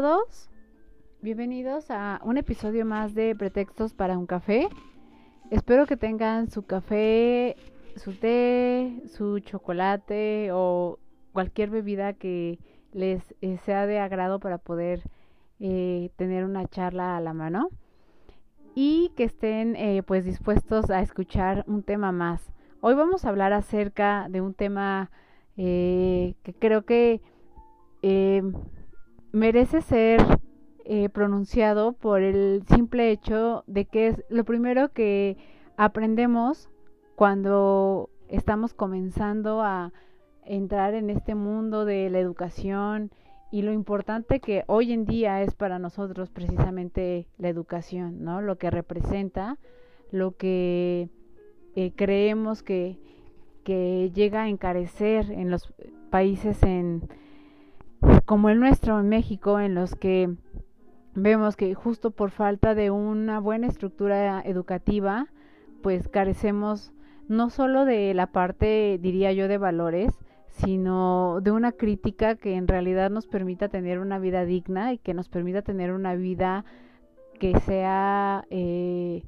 Todos, bienvenidos a un episodio más de Pretextos para un café. Espero que tengan su café su té, su chocolate o cualquier bebida que les eh, sea de agrado para poder eh, tener una charla a la mano y que estén eh, pues dispuestos a escuchar un tema más. Hoy vamos a hablar acerca de un tema que creo que merece ser pronunciado por el simple hecho de que es lo primero que aprendemos cuando estamos comenzando a entrar en este mundo de la educación y lo importante que hoy en día es para nosotros precisamente la educación, ¿no? Lo que representa, lo que eh, creemos que, que llega a encarecer en los países en como el nuestro en México en los que vemos que justo por falta de una buena estructura educativa pues carecemos no solo de la parte, diría yo, de valores, sino de una crítica que en realidad nos permita tener una vida digna y que nos permita tener una vida que sea, eh,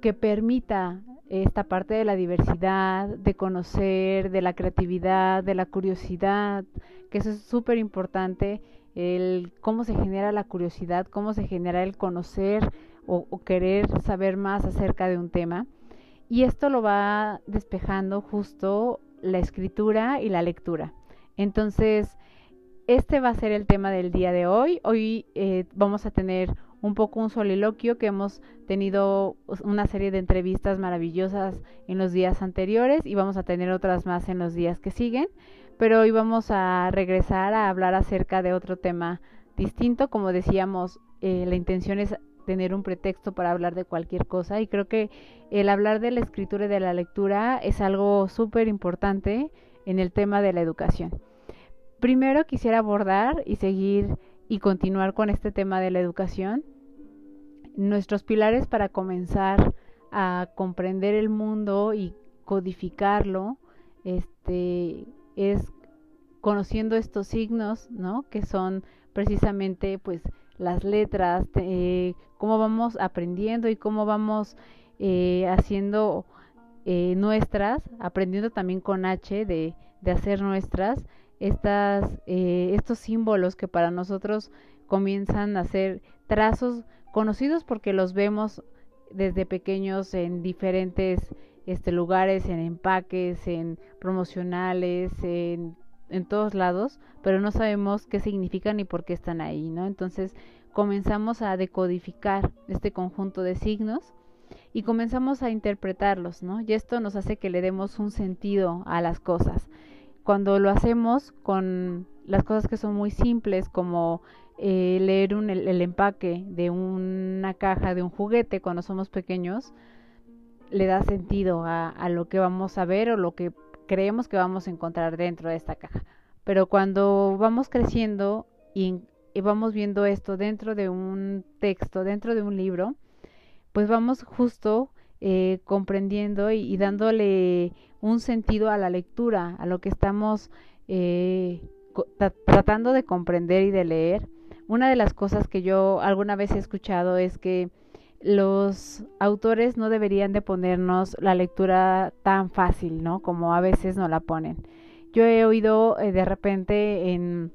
que permita esta parte de la diversidad, de conocer, de la creatividad, de la curiosidad, que eso es súper importante, el cómo se genera la curiosidad, cómo se genera el conocer o querer saber más acerca de un tema y esto lo va despejando justo la escritura y la lectura. Entonces, este va a ser el tema del día de hoy. Hoy eh, vamos a tener un poco un soliloquio que hemos tenido una serie de entrevistas maravillosas en los días anteriores y vamos a tener otras más en los días que siguen. Pero hoy vamos a regresar a hablar acerca de otro tema distinto. Como decíamos, eh, la intención es tener un pretexto para hablar de cualquier cosa y creo que el hablar de la escritura y de la lectura es algo súper importante en el tema de la educación. Primero quisiera abordar y seguir y continuar con este tema de la educación. Nuestros pilares para comenzar a comprender el mundo y codificarlo este es conociendo estos signos, ¿no? Que son precisamente pues las letras, eh, cómo vamos aprendiendo y cómo vamos eh, haciendo eh, nuestras, aprendiendo también con H de, de hacer nuestras estas, estos símbolos que para nosotros comienzan a ser trazos conocidos porque los vemos desde pequeños en diferentes este, lugares, en empaques, en promocionales, en en todos lados, pero no sabemos qué significan ni por qué están ahí, ¿no? Entonces comenzamos a decodificar este conjunto de signos y comenzamos a interpretarlos, ¿no? Y esto nos hace que le demos un sentido a las cosas. Cuando lo hacemos con las cosas que son muy simples, como eh, leer el, empaque de una caja de un juguete cuando somos pequeños, le da sentido a lo que vamos a ver o lo que creemos que vamos a encontrar dentro de esta caja. Pero cuando vamos creciendo y, vamos viendo esto dentro de un texto, dentro de un libro, pues vamos justo eh, comprendiendo y, dándole un sentido a la lectura, a lo que estamos eh, tratando de comprender y de leer. Una de las cosas que yo alguna vez he escuchado es que los autores no deberían de ponernos la lectura tan fácil, ¿no? Como a veces nos la ponen. Yo he oído eh, de repente en,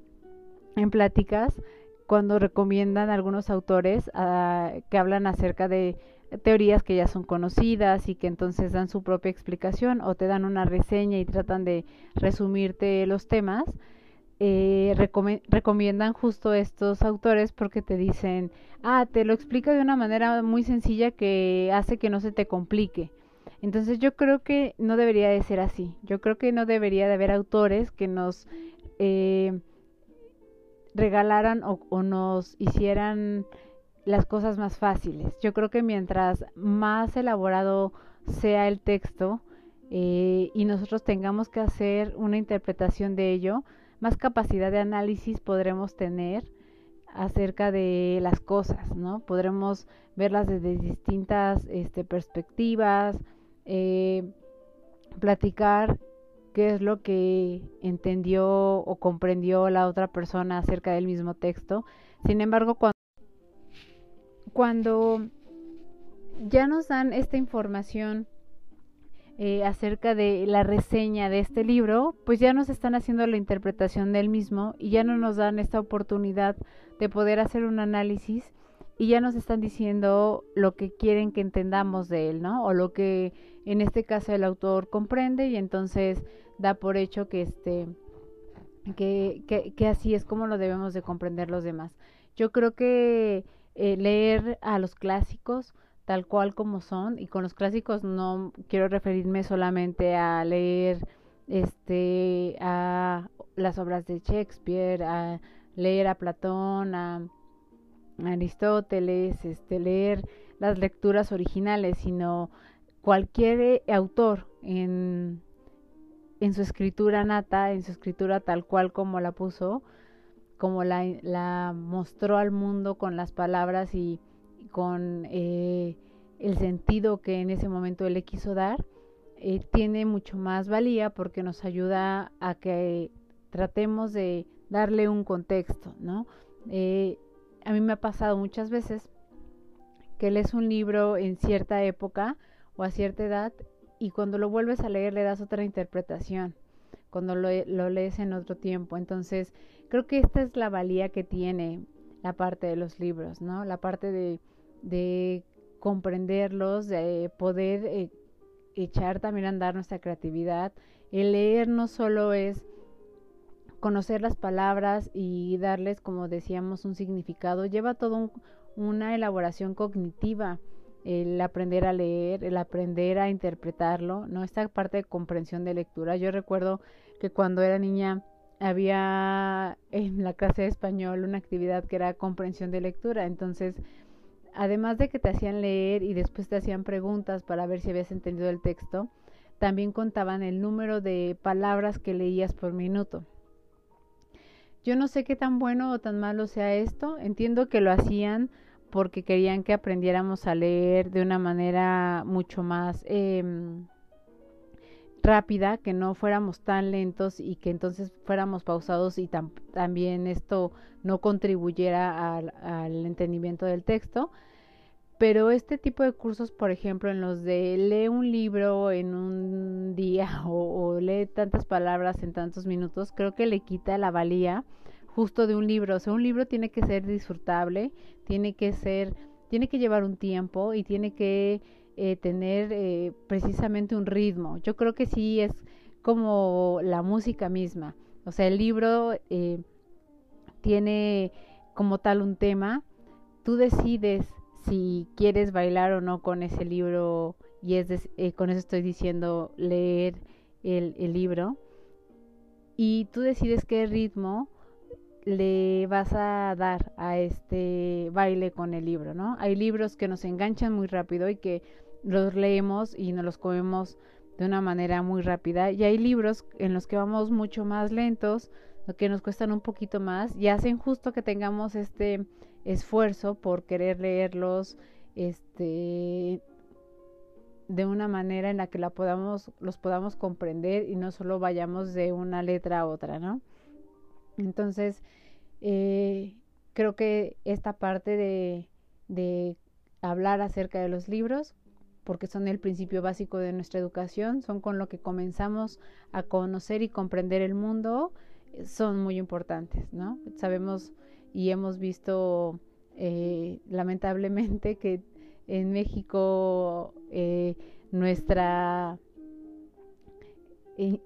en pláticas cuando recomiendan algunos autores ah, que hablan acerca de teorías que ya son conocidas y que entonces dan su propia explicación o te dan una reseña y tratan de resumirte los temas eh, recomiendan justo estos autores porque te dicen, ah, te lo explica de una manera muy sencilla que hace que no se te complique. Entonces yo creo que no debería de ser así. Yo creo que no debería de haber autores que nos eh, regalaran o, nos hicieran las cosas más fáciles. Yo creo que mientras más elaborado sea el texto eh, y nosotros tengamos que hacer una interpretación de ello, más capacidad de análisis podremos tener acerca de las cosas, ¿no? Podremos verlas desde distintas este, perspectivas, eh, platicar qué es lo que entendió o comprendió la otra persona acerca del mismo texto. Sin embargo, cuando, cuando ya nos dan esta información eh, acerca de la reseña de este libro, pues ya nos están haciendo la interpretación del mismo y ya no nos dan esta oportunidad de poder hacer un análisis y ya nos están diciendo lo que quieren que entendamos de él, ¿no? O lo que en este caso el autor comprende y entonces da por hecho que este que, que, así es como lo debemos de comprender los demás. Yo creo que eh, leer a los clásicos tal cual como son y con los clásicos no quiero referirme solamente a leer este a las obras de Shakespeare, a leer a Platón, a Aristóteles, este leer las lecturas originales, sino cualquier autor en en su escritura nata, en su escritura tal cual como la puso, como la, mostró al mundo con las palabras y, con eh, el sentido que en ese momento él le quiso dar, eh, tiene mucho más valía porque nos ayuda a que tratemos de darle un contexto, ¿no? Eh, a mí me ha pasado muchas veces que lees un libro en cierta época o a cierta edad y cuando lo vuelves a leer le das otra interpretación, cuando lo, lees en otro tiempo. Entonces, creo que esta es la valía que tiene la parte de los libros, ¿no? La parte de, de comprenderlos, de poder eh, echar también a andar nuestra creatividad. El leer no solo es conocer las palabras y darles, como decíamos, un significado, lleva todo una elaboración cognitiva el aprender a leer, el aprender a interpretarlo, ¿no? Esta parte de comprensión de lectura. Yo recuerdo que cuando era niña había en la clase de español una actividad que era comprensión de lectura. Entonces, además de que te hacían leer y después te hacían preguntas para ver si habías entendido el texto, también contaban el número de palabras que leías por minuto. Yo no sé qué tan bueno o tan malo sea esto, entiendo que lo hacían porque querían que aprendiéramos a leer de una manera mucho más em, rápida, que no fuéramos tan lentos y que entonces fuéramos pausados y también esto no contribuyera al, entendimiento del texto. Pero este tipo de cursos, por ejemplo, en los de lee un libro en un día o lee tantas palabras en tantos minutos, creo que le quita la valía justo de un libro. O sea, un libro tiene que ser disfrutable, tiene que ser, tiene que llevar un tiempo y tiene que eh, tener eh, precisamente un ritmo. Yo creo que sí es como la música misma. O sea, el libro eh, tiene como tal un tema. Tú decides si quieres bailar o no con ese libro y es con eso estoy diciendo leer el, el libro y tú decides qué ritmo le vas a dar a este baile con el libro, ¿no? Hay libros que nos enganchan muy rápido y que los leemos y nos los comemos de una manera muy rápida y hay libros en los que vamos mucho más lentos, que nos cuestan un poquito más y hacen justo que tengamos este esfuerzo por querer leerlos este de una manera en la que la podamos los podamos comprender y no solo vayamos de una letra a otra, ¿no? Entonces, eh, creo que esta parte de, de hablar acerca de los libros, porque son el principio básico de nuestra educación, son con lo que comenzamos a conocer y comprender el mundo, son muy importantes, ¿no? Sabemos y hemos visto eh, lamentablemente que en México eh, nuestra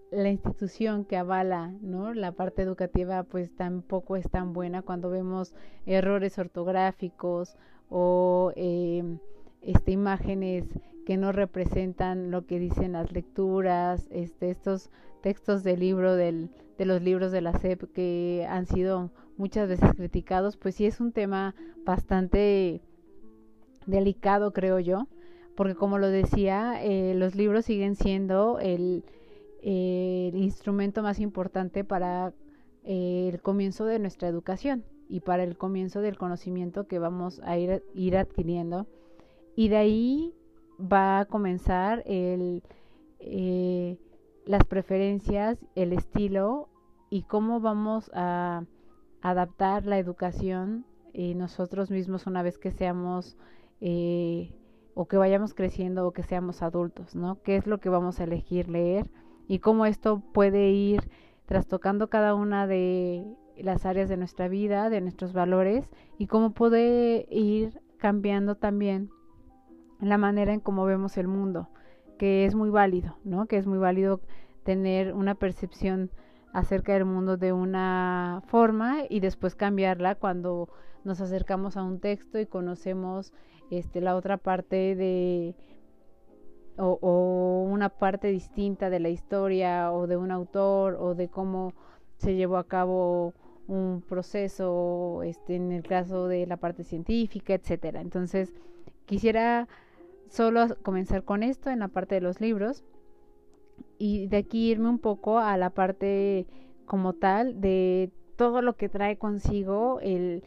la institución que avala ¿no? la parte educativa pues tampoco es tan buena cuando vemos errores ortográficos o este, imágenes que no representan lo que dicen las lecturas, este, estos textos del libro del, de los libros de la SEP que han sido muchas veces criticados, pues sí es un tema bastante delicado, creo yo, porque como lo decía, eh, los libros siguen siendo el, instrumento más importante para eh, el comienzo de nuestra educación y para el comienzo del conocimiento que vamos a ir, ir adquiriendo. Y de ahí va a comenzar el, eh, las preferencias, el estilo y cómo vamos a adaptar la educación y nosotros mismos una vez que seamos eh, o que vayamos creciendo o que seamos adultos, ¿no? ¿Qué es lo que vamos a elegir leer y cómo esto puede ir trastocando cada una de las áreas de nuestra vida, de nuestros valores y cómo puede ir cambiando también la manera en cómo vemos el mundo, que es muy válido, ¿no? Que es muy válido tener una percepción acerca del mundo de una forma y después cambiarla cuando nos acercamos a un texto y conocemos este la otra parte de o, una parte distinta de la historia o de un autor o de cómo se llevó a cabo un proceso este en el caso de la parte científica etcétera entonces quisiera solo comenzar con esto en la parte de los libros y de aquí irme un poco a la parte como tal de todo lo que trae consigo el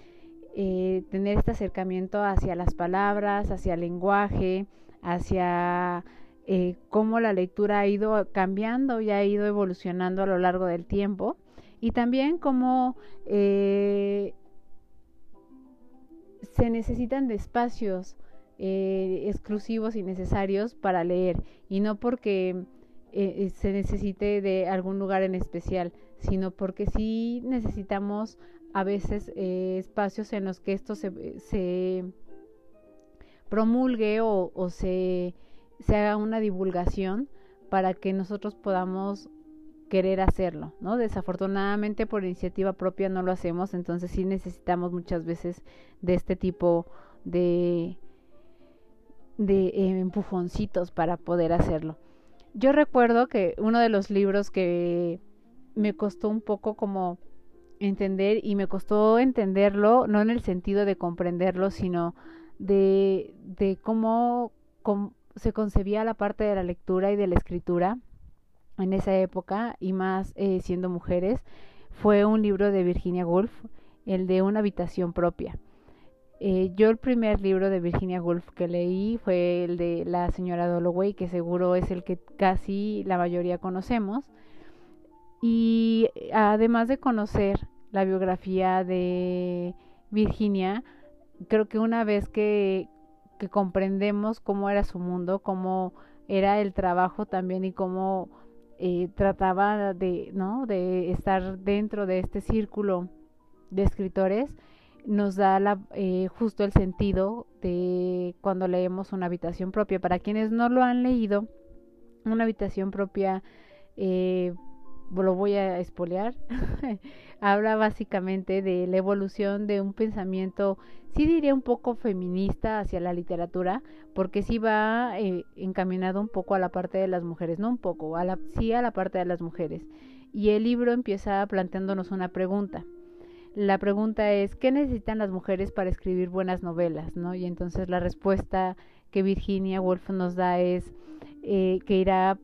eh, tener este acercamiento hacia las palabras, hacia el lenguaje, hacia eh, cómo la lectura ha ido cambiando y ha ido evolucionando a lo largo del tiempo y también cómo eh, se necesitan de espacios exclusivos y necesarios para leer y no porque se necesite de algún lugar en especial, sino porque sí necesitamos a veces eh, espacios en los que esto se, se promulgue o, o se, se, haga una divulgación para que nosotros podamos querer hacerlo, ¿no? Desafortunadamente por iniciativa propia no lo hacemos, entonces sí necesitamos muchas veces de este tipo de, de eh, empujoncitos para poder hacerlo. Yo recuerdo que uno de los libros que me costó un poco como entender y me costó entenderlo, no en el sentido de comprenderlo, sino de, de cómo, se concebía la parte de la lectura y de la escritura en esa época y más eh, siendo mujeres, fue un libro de Virginia Woolf, el de una habitación propia. Eh, yo el primer libro de Virginia Woolf que leí fue el de la señora Dalloway, que seguro es el que casi la mayoría conocemos. Y además de conocer la biografía de Virginia, creo que una vez que, que comprendemos cómo era su mundo, cómo era el trabajo también y cómo eh, trataba de, ¿no? de estar dentro de este círculo de escritores, nos da la, eh, justo el sentido de cuando leemos una habitación propia. Para quienes no lo han leído, una habitación propia eh, lo voy a espolear, habla básicamente de la evolución de un pensamiento, sí diría un poco feminista hacia la literatura, porque sí va eh, encaminado un poco a la parte de las mujeres, no un poco, a la, sí a la parte de las mujeres. Y el libro empieza planteándonos una pregunta. La pregunta es, ¿qué necesitan las mujeres para escribir buenas novelas? ¿no? Y entonces la respuesta que Virginia Woolf nos da es eh, que irá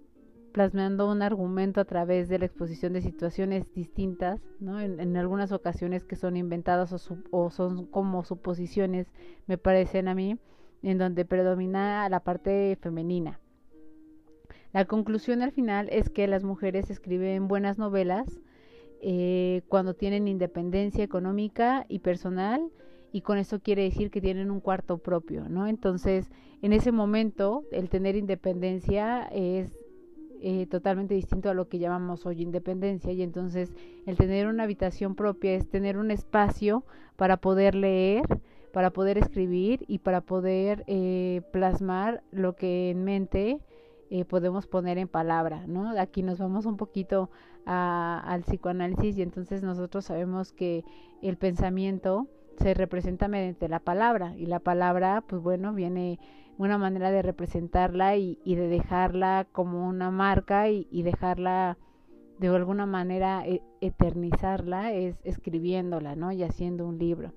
plasmando un argumento a través de la exposición de situaciones distintas, ¿no? En, algunas ocasiones que son inventadas o, o, son como suposiciones, me parecen a mí, en donde predomina la parte femenina. La conclusión al final es que las mujeres escriben buenas novelas eh, cuando tienen independencia económica y personal y con eso quiere decir que tienen un cuarto propio, ¿no? Entonces, en ese momento, el tener independencia es eh, totalmente distinto a lo que llamamos hoy independencia y entonces el tener una habitación propia es tener un espacio para poder leer, para poder escribir y para poder eh, plasmar lo que en mente eh, podemos poner en palabra, ¿no? Aquí nos vamos un poquito al psicoanálisis y entonces nosotros sabemos que el pensamiento se representa mediante la palabra y la palabra, pues bueno, viene una manera de representarla y, de dejarla como una marca y, dejarla de alguna manera e, eternizarla es escribiéndola, ¿no? Y haciendo un libro.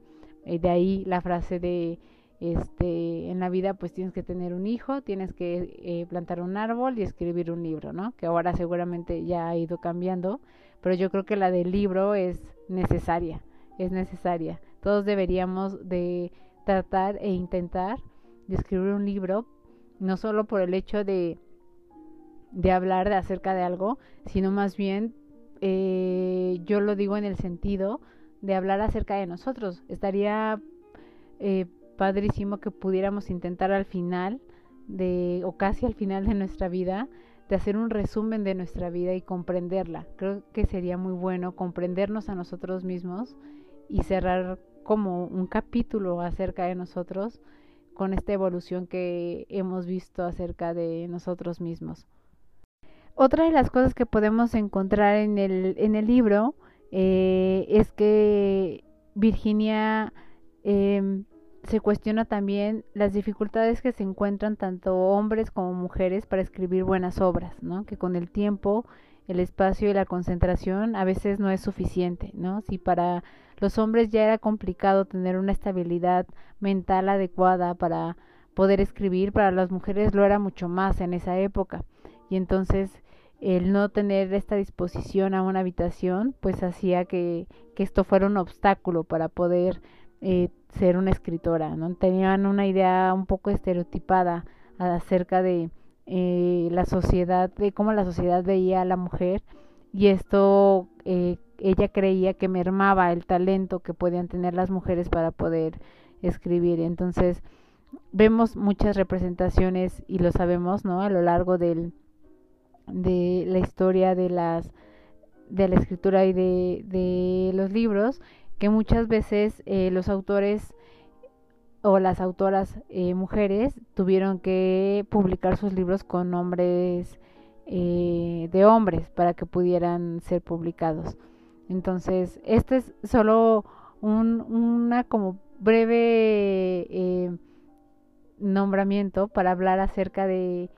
Eh, de ahí la frase de este en la vida pues tienes que tener un hijo, tienes que eh, plantar un árbol y escribir un libro, ¿no? Que ahora seguramente ya ha ido cambiando, pero yo creo que la del libro es necesaria, es necesaria. Todos deberíamos de tratar e intentar de escribir un libro, no solo por el hecho de de hablar de acerca de algo, sino más bien eh, yo lo digo en el sentido de hablar acerca de nosotros. Estaría eh, padrísimo que pudiéramos intentar al final de o casi al final de nuestra vida de hacer un resumen de nuestra vida y comprenderla. Creo que sería muy bueno comprendernos a nosotros mismos y cerrar como un capítulo acerca de nosotros con esta evolución que hemos visto acerca de nosotros mismos. Otra de las cosas que podemos encontrar en el, en el libro eh, es que Virginia eh, se cuestiona también las dificultades que se encuentran tanto hombres como mujeres para escribir buenas obras, ¿no? Que con el tiempo, el espacio y la concentración a veces no es suficiente, ¿no? Si para los hombres ya era complicado tener una estabilidad mental adecuada para poder escribir, para las mujeres lo era mucho más en esa época. Y entonces el no tener esta disposición a una habitación, pues hacía que, que esto fuera un obstáculo para poder eh, ser una escritora, ¿no? Tenían una idea un poco estereotipada acerca de eh, la sociedad, de cómo la sociedad veía a la mujer y esto eh, ella creía que mermaba el talento que podían tener las mujeres para poder escribir. Entonces, vemos muchas representaciones y lo sabemos, ¿no? A lo largo del de la historia de las de la escritura y de, de los libros que muchas veces eh, los autores o las autoras eh, mujeres tuvieron que publicar sus libros con nombres eh, de hombres para que pudieran ser publicados. Entonces, este es solo un una como breve nombramiento para hablar acerca de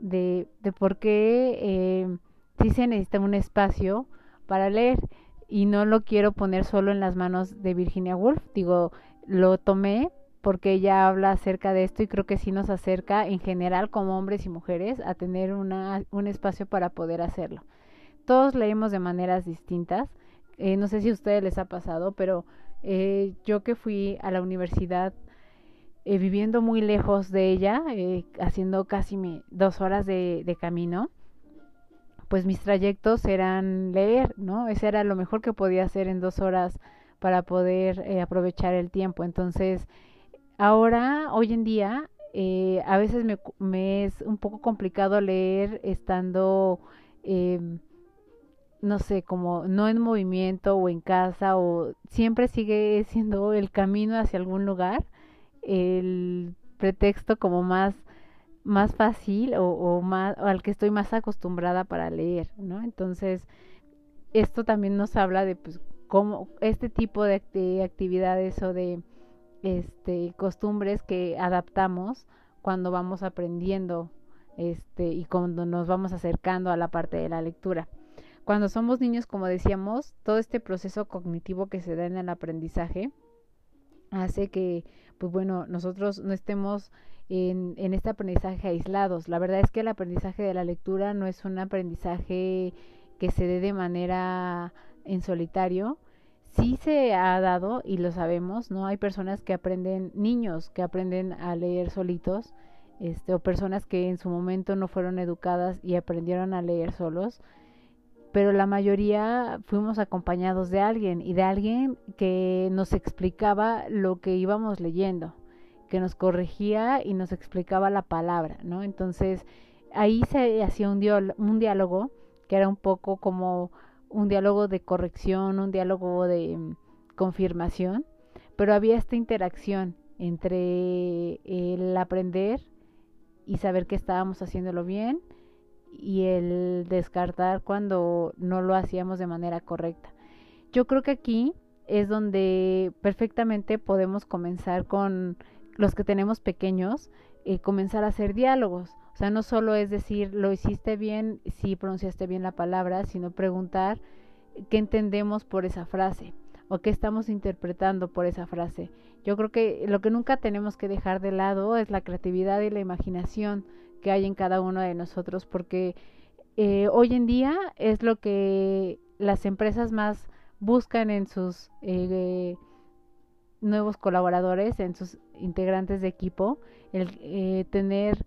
de, de por qué eh, sí se necesita un espacio para leer y no lo quiero poner solo en las manos de Virginia Woolf, digo, lo tomé porque ella habla acerca de esto y creo que sí nos acerca en general como hombres y mujeres a tener una, un espacio para poder hacerlo. Todos leemos de maneras distintas, eh, no sé si a ustedes les ha pasado, pero eh, yo que fui a la universidad eh, viviendo muy lejos de ella, eh, haciendo casi dos horas de, de, camino, pues mis trayectos eran leer, ¿no? Ese era lo mejor que podía hacer en dos horas para poder eh, aprovechar el tiempo. Entonces, ahora, hoy en día, eh, a veces me, me, es un poco complicado leer estando, eh, no sé, como no en movimiento o en casa o siempre sigue siendo el camino hacia algún lugar el pretexto como más más fácil o, o más o al que estoy más acostumbrada para leer, ¿no? Entonces esto también nos habla de pues cómo este tipo de, de actividades o de este costumbres que adaptamos cuando vamos aprendiendo este y cuando nos vamos acercando a la parte de la lectura. Cuando somos niños, como decíamos, todo este proceso cognitivo que se da en el aprendizaje hace que pues bueno, nosotros no estemos en, en este aprendizaje aislados. La verdad es que el aprendizaje de la lectura no es un aprendizaje que se dé de manera en solitario. Sí se ha dado y lo sabemos, ¿no? Hay personas que aprenden, niños que aprenden a leer solitos, este, o personas que en su momento no fueron educadas y aprendieron a leer solos pero la mayoría fuimos acompañados de alguien y de alguien que nos explicaba lo que íbamos leyendo, que nos corregía y nos explicaba la palabra, ¿no? Entonces ahí se hacía un, un diálogo que era un poco como un diálogo de corrección, un diálogo de mm, confirmación, pero había esta interacción entre el aprender y saber que estábamos haciéndolo bien y el descartar cuando no lo hacíamos de manera correcta. Yo creo que aquí es donde perfectamente podemos comenzar con los que tenemos pequeños, eh, comenzar a hacer diálogos. O sea, no solo es decir, lo hiciste bien, si pronunciaste bien la palabra, sino preguntar qué entendemos por esa frase o qué estamos interpretando por esa frase. Yo creo que lo que nunca tenemos que dejar de lado es la creatividad y la imaginación que hay en cada uno de nosotros, porque eh, hoy en día es lo que las empresas más buscan en sus eh, nuevos colaboradores, en sus integrantes de equipo, el eh, tener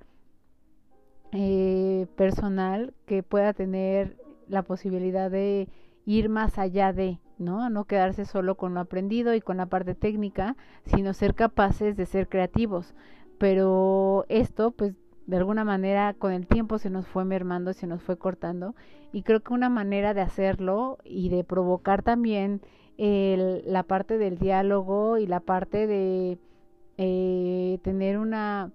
eh, personal que pueda tener la posibilidad de ir más allá de, ¿no? No quedarse solo con lo aprendido y con la parte técnica, sino ser capaces de ser creativos. Pero esto, pues, de alguna manera con el tiempo se nos fue mermando, se nos fue cortando y creo que una manera de hacerlo y de provocar también el, la parte del diálogo y la parte de eh, tener una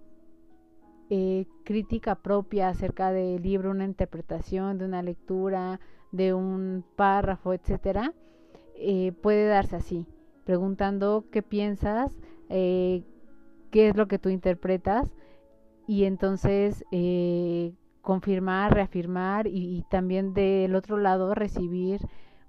eh, crítica propia acerca del libro, una interpretación de una lectura, de un párrafo, etcétera, eh, puede darse así, preguntando qué piensas, eh, qué es lo que tú interpretas y entonces confirmar, reafirmar y, también del otro lado recibir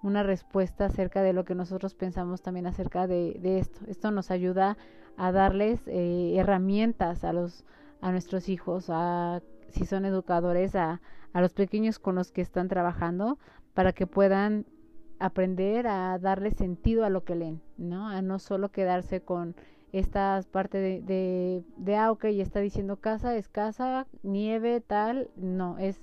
una respuesta acerca de lo que nosotros pensamos también acerca de, esto. Esto nos ayuda a darles eh, herramientas a los a nuestros hijos, a si son educadores, a, a los pequeños con los que están trabajando, para que puedan aprender a darle sentido a lo que leen, ¿no? A no solo quedarse con estas partes de, de, de ah, ok, está diciendo casa, es casa, nieve, tal, no, es,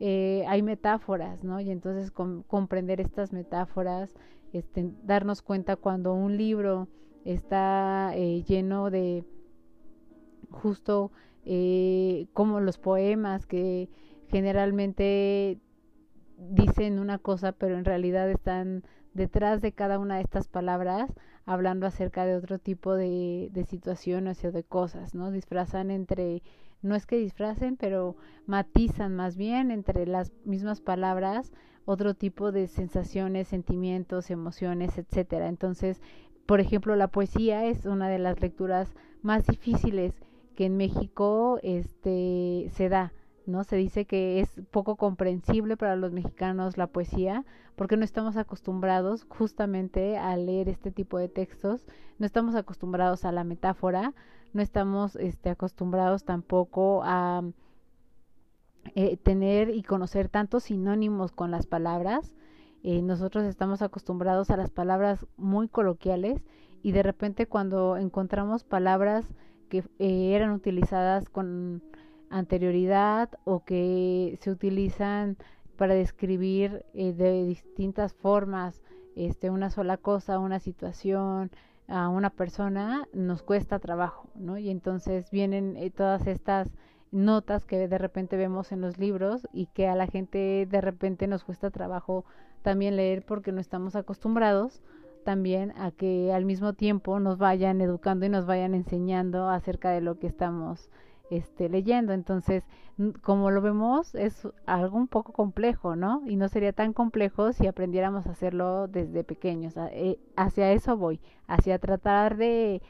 eh, hay metáforas, ¿no? Y entonces com comprender estas metáforas, este, darnos cuenta cuando un libro está eh, lleno de justo eh, como los poemas que generalmente dicen una cosa pero en realidad están detrás de cada una de estas palabras hablando acerca de otro tipo de, de situaciones o de cosas, ¿no? Disfrazan entre, no es que disfracen, pero matizan más bien entre las mismas palabras otro tipo de sensaciones, sentimientos, emociones, etcétera. Entonces, por ejemplo, la poesía es una de las lecturas más difíciles que en México este se da, ¿no? Se dice que es poco comprensible para los mexicanos la poesía porque no estamos acostumbrados justamente a leer este tipo de textos, no estamos acostumbrados a la metáfora, no estamos este acostumbrados tampoco a eh, tener y conocer tantos sinónimos con las palabras. Eh, nosotros estamos acostumbrados a las palabras muy coloquiales y de repente cuando encontramos palabras que eh, eran utilizadas con anterioridad o que se utilizan para describir eh, de distintas formas este una sola cosa, una situación, a una persona nos cuesta trabajo, ¿no? Y entonces vienen eh, todas estas notas que de repente vemos en los libros y que a la gente de repente nos cuesta trabajo también leer porque no estamos acostumbrados también a que al mismo tiempo nos vayan educando y nos vayan enseñando acerca de lo que estamos este, leyendo. Entonces, como lo vemos, es algo un poco complejo, ¿no? Y no sería tan complejo si aprendiéramos a hacerlo desde pequeños. Eh, hacia eso voy, hacia tratar de,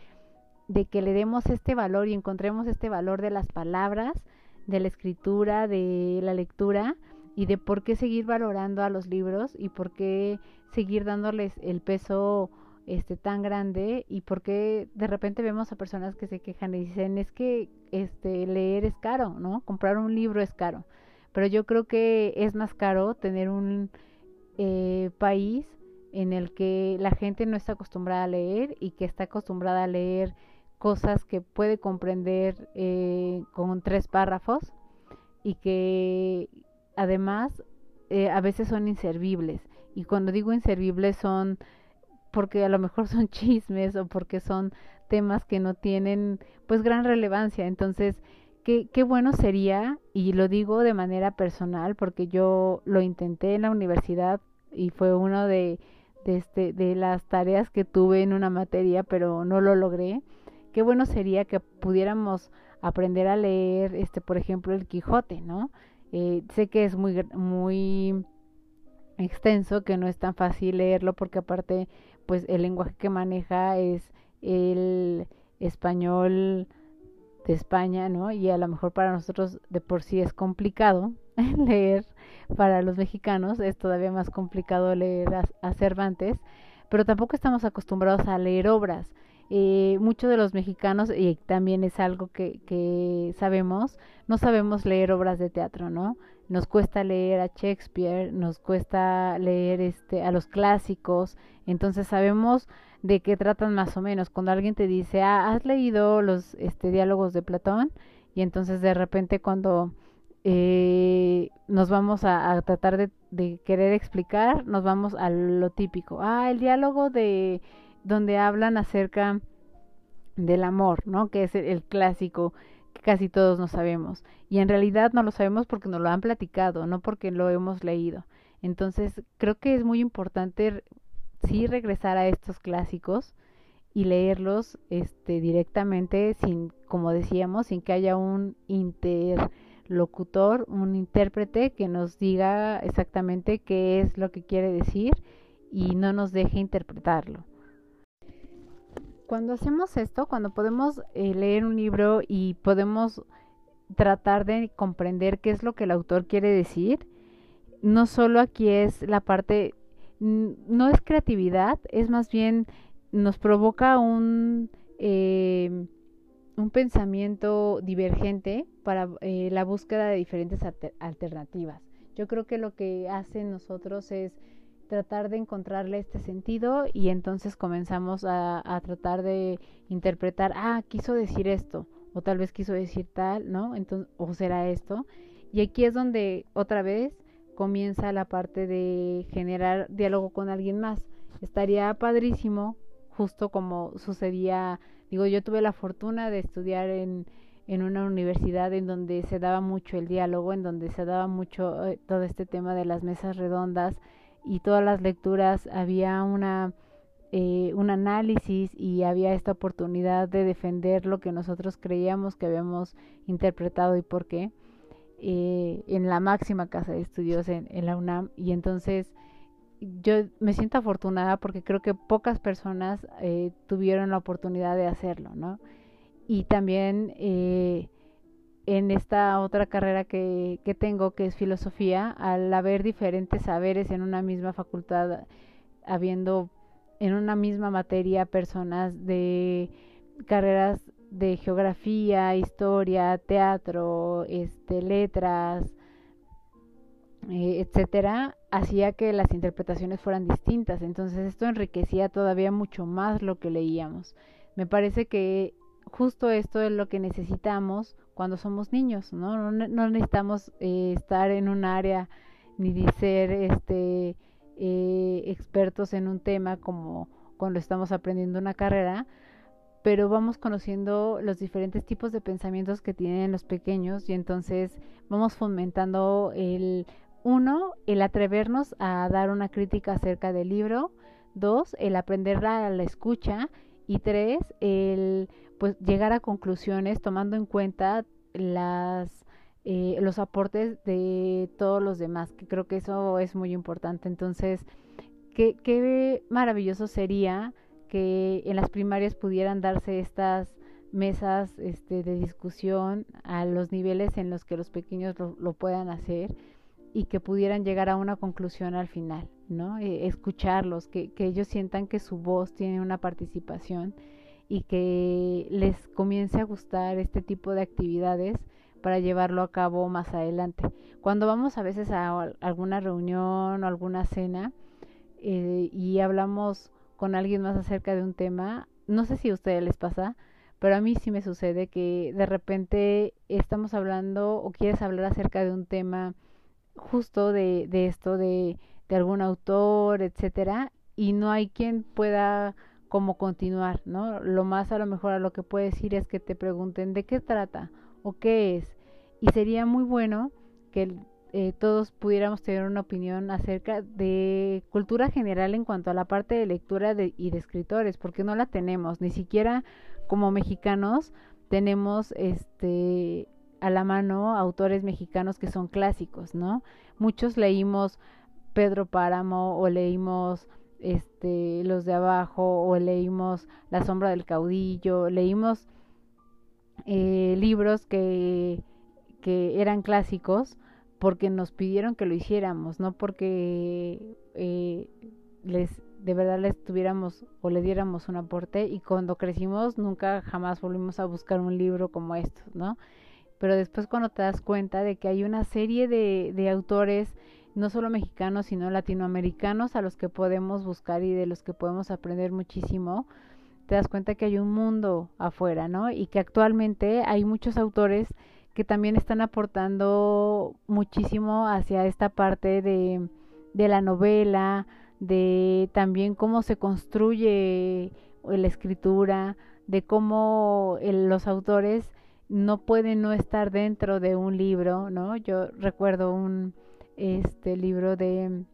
de que le demos este valor y encontremos este valor de las palabras, de la escritura, de la lectura y de por qué seguir valorando a los libros y por qué seguir dándoles el peso este tan grande y por qué de repente vemos a personas que se quejan y dicen es que este leer es caro, ¿no? Comprar un libro es caro. Pero yo creo que es más caro tener un eh, país en el que la gente no está acostumbrada a leer y que está acostumbrada a leer cosas que puede comprender eh, con tres párrafos y que además eh, a veces son inservibles. Y cuando digo inservibles son porque a lo mejor son chismes o porque son temas que no tienen pues gran relevancia. Entonces, qué, qué bueno sería, y lo digo de manera personal, porque yo lo intenté en la universidad y fue uno de, de, este, de las tareas que tuve en una materia, pero no lo logré. Qué bueno sería que pudiéramos aprender a leer, este, por ejemplo, el Quijote, ¿no? Eh, sé que es muy, muy extenso, que no es tan fácil leerlo porque aparte pues el lenguaje que maneja es el español de España, ¿no? Y a lo mejor para nosotros de por sí es complicado leer, para los mexicanos es todavía más complicado leer a, Cervantes, pero tampoco estamos acostumbrados a leer obras. Eh, muchos de los mexicanos, y también es algo que, que sabemos, no sabemos leer obras de teatro, ¿no? Nos cuesta leer a Shakespeare, nos cuesta leer este, a los clásicos, entonces sabemos de qué tratan más o menos. Cuando alguien te dice, ah, ¿has leído los este, diálogos de Platón? Y entonces de repente cuando eh, nos vamos a, tratar de, querer explicar, nos vamos a lo típico. Ah, el diálogo de donde hablan acerca del amor, ¿no? Que es el, clásico casi todos no sabemos. Y en realidad no lo sabemos porque nos lo han platicado, no porque lo hemos leído. Entonces, creo que es muy importante sí regresar a estos clásicos y leerlos este directamente sin como decíamos sin que haya un interlocutor un intérprete que nos diga exactamente qué es lo que quiere decir y no nos deje interpretarlo cuando hacemos esto cuando podemos eh, leer un libro y podemos tratar de comprender qué es lo que el autor quiere decir no solo aquí es la parte no es creatividad, es más bien nos provoca un, eh, un pensamiento divergente para eh, la búsqueda de diferentes alternativas. Yo creo que lo que hace nosotros es tratar de encontrarle este sentido y entonces comenzamos a, a, tratar de interpretar, ah, quiso decir esto, o tal vez quiso decir tal, ¿no? Entonces, o será esto. Y aquí es donde otra vez comienza la parte de generar diálogo con alguien más. Estaría padrísimo, justo como sucedía, digo, yo tuve la fortuna de estudiar en, en una universidad en donde se daba mucho el diálogo, en donde se daba mucho eh, todo este tema de las mesas redondas y todas las lecturas, había una... Eh, un análisis y había esta oportunidad de defender lo que nosotros creíamos que habíamos interpretado y por qué. Eh, en la máxima casa de estudios en, la UNAM y entonces yo me siento afortunada porque creo que pocas personas eh, tuvieron la oportunidad de hacerlo, ¿no? Y también eh, en esta otra carrera que, que tengo, que es filosofía, al haber diferentes saberes en una misma facultad, habiendo en una misma materia personas de carreras de geografía, historia, teatro, este, letras, eh, etcétera, hacía que las interpretaciones fueran distintas. Entonces esto enriquecía todavía mucho más lo que leíamos. Me parece que justo esto es lo que necesitamos cuando somos niños, ¿no? No, necesitamos eh, estar en un área ni de ser este, eh, expertos en un tema como cuando estamos aprendiendo una carrera, pero vamos conociendo los diferentes tipos de pensamientos que tienen los pequeños y entonces vamos fomentando el uno, el atrevernos a dar una crítica acerca del libro, dos, el aprender a la escucha y tres, el pues llegar a conclusiones tomando en cuenta las eh, los aportes de todos los demás, que creo que eso es muy importante. Entonces, qué, qué maravilloso sería que en las primarias pudieran darse estas mesas este, de discusión a los niveles en los que los pequeños lo, puedan hacer y que pudieran llegar a una conclusión al final, ¿no? Eh, escucharlos, que, que ellos sientan que su voz tiene una participación y que les comience a gustar este tipo de actividades para llevarlo a cabo más adelante. Cuando vamos a veces a alguna reunión o alguna cena eh, y hablamos con alguien más acerca de un tema, no sé si a ustedes les pasa, pero a mí sí me sucede que de repente estamos hablando o quieres hablar acerca de un tema justo de, de esto, de, de algún autor, etcétera, y no hay quien pueda como continuar, ¿no? Lo más a lo mejor a lo que puedes decir es que te pregunten de qué trata o qué es. Y sería muy bueno que eh, todos pudiéramos tener una opinión acerca de cultura general en cuanto a la parte de lectura y de escritores, porque no la tenemos, ni siquiera como mexicanos tenemos este a la mano autores mexicanos que son clásicos, ¿no? Muchos leímos Pedro Páramo o leímos este los de abajo o leímos La sombra del caudillo, leímos eh, libros que, que eran clásicos porque nos pidieron que lo hiciéramos, no porque eh, les de verdad les tuviéramos o le diéramos un aporte y cuando crecimos nunca jamás volvimos a buscar un libro como estos, ¿no? Pero después cuando te das cuenta de que hay una serie de, de autores, no solo mexicanos, sino latinoamericanos a los que podemos buscar y de los que podemos aprender muchísimo, te das cuenta que hay un mundo afuera, ¿no? Y que actualmente hay muchos autores que también están aportando muchísimo hacia esta parte de, de la novela, de también cómo se construye la escritura, de cómo los autores no pueden no estar dentro de un libro, ¿no? Yo recuerdo un este libro de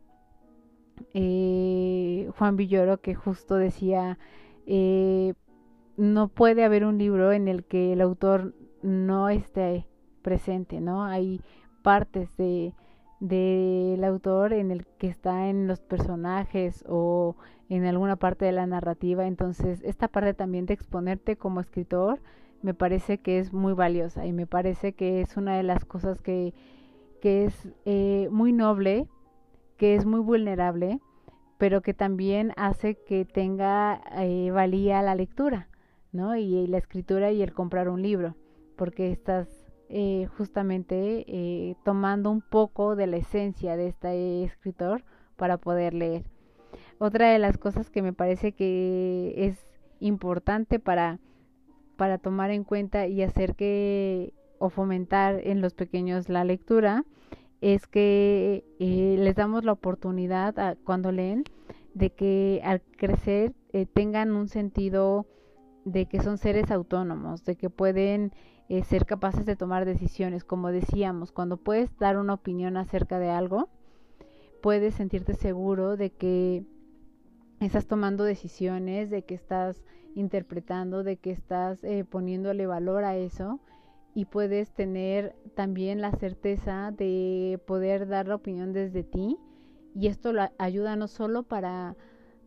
eh, Juan Villoro que justo decía eh, no puede haber un libro en el que el autor no esté presente, ¿no? Hay partes de del autor en el que está en los personajes o en alguna parte de la narrativa. Entonces, esta parte también de exponerte como escritor me parece que es muy valiosa y me parece que es una de las cosas que, que es eh, muy noble, que es muy vulnerable, pero que también hace que tenga eh, valía la lectura, ¿no? Y, la escritura y el comprar un libro, porque estás eh, justamente tomando un poco de la esencia de este escritor para poder leer. Otra de las cosas que me parece que es importante para, para tomar en cuenta y hacer que o fomentar en los pequeños la lectura es que eh, les damos la oportunidad cuando leen de que al crecer tengan un sentido de que son seres autónomos, de que pueden eh, ser capaces de tomar decisiones. Como decíamos, cuando puedes dar una opinión acerca de algo, puedes sentirte seguro de que estás tomando decisiones, de que estás interpretando, de que estás eh, poniéndole valor a eso y puedes tener también la certeza de poder dar la opinión desde ti y esto ayuda no solo para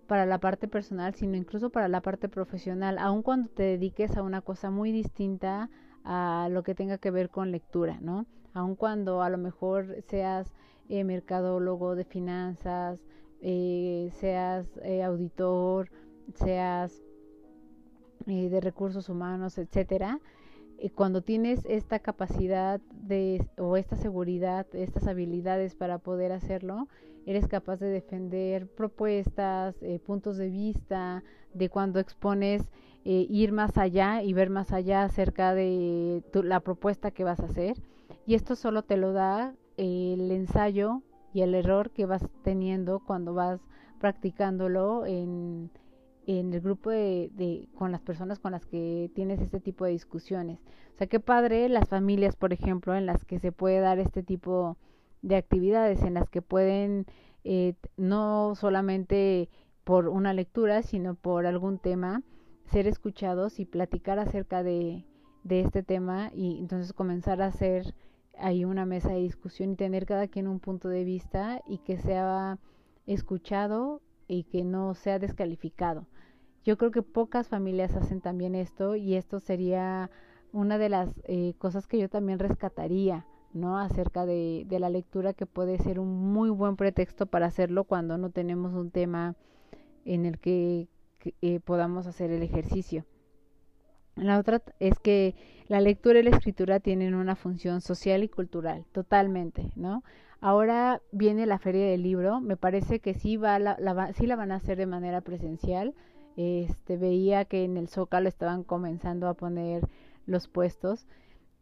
para la parte personal, sino incluso para la parte profesional, aun cuando te dediques a una cosa muy distinta a lo que tenga que ver con lectura, ¿no? Aun cuando a lo mejor seas eh, mercadólogo de finanzas, eh, seas eh, auditor, seas de recursos humanos, etcétera, cuando tienes esta capacidad de o esta seguridad, estas habilidades para poder hacerlo, eres capaz de defender propuestas, puntos de vista, de cuando expones eh, ir más allá y ver más allá acerca de la propuesta que vas a hacer. Y esto solo te lo da el ensayo y el error que vas teniendo cuando vas practicándolo en, en el grupo de, de, con las personas con las que tienes este tipo de discusiones. O sea, qué padre las familias, por ejemplo, en las que se puede dar este tipo de actividades, en las que pueden eh, no solamente por una lectura, sino por algún tema, ser escuchados y platicar acerca de, de este tema y entonces comenzar a hacer ahí una mesa de discusión y tener cada quien un punto de vista y que sea escuchado y que no sea descalificado. Yo creo que pocas familias hacen también esto y esto sería una de las eh, cosas que yo también rescataría, ¿no? Acerca de, la lectura que puede ser un muy buen pretexto para hacerlo cuando no tenemos un tema en el que eh, podamos hacer el ejercicio. La otra es que la lectura y la escritura tienen una función social y cultural, totalmente, ¿no? Ahora viene la feria del libro, me parece que sí, va la, la, sí la van a hacer de manera presencial. Este, veía que en el Zócalo estaban comenzando a poner los puestos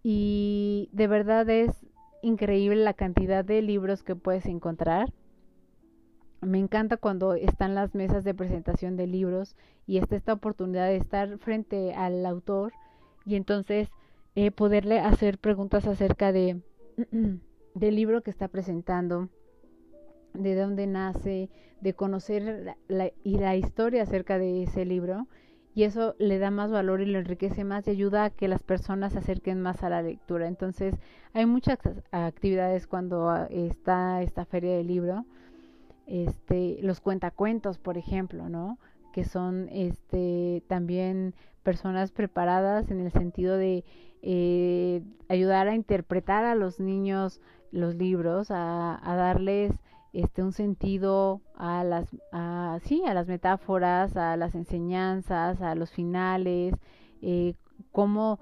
y de verdad es increíble la cantidad de libros que puedes encontrar me encanta cuando están las mesas de presentación de libros y está esta oportunidad de estar frente al autor y entonces eh, poderle hacer preguntas acerca de del libro que está presentando, de dónde nace, de conocer la, y la historia acerca de ese libro y eso le da más valor y lo enriquece más y ayuda a que las personas se acerquen más a la lectura. Entonces hay muchas actividades cuando ah, está esta feria del libro este, los cuentacuentos, por ejemplo, ¿no? Que son este, también personas preparadas en el sentido de eh, ayudar a interpretar a los niños los libros, a, darles este un sentido a las a, sí a las metáforas a las enseñanzas a los finales eh, como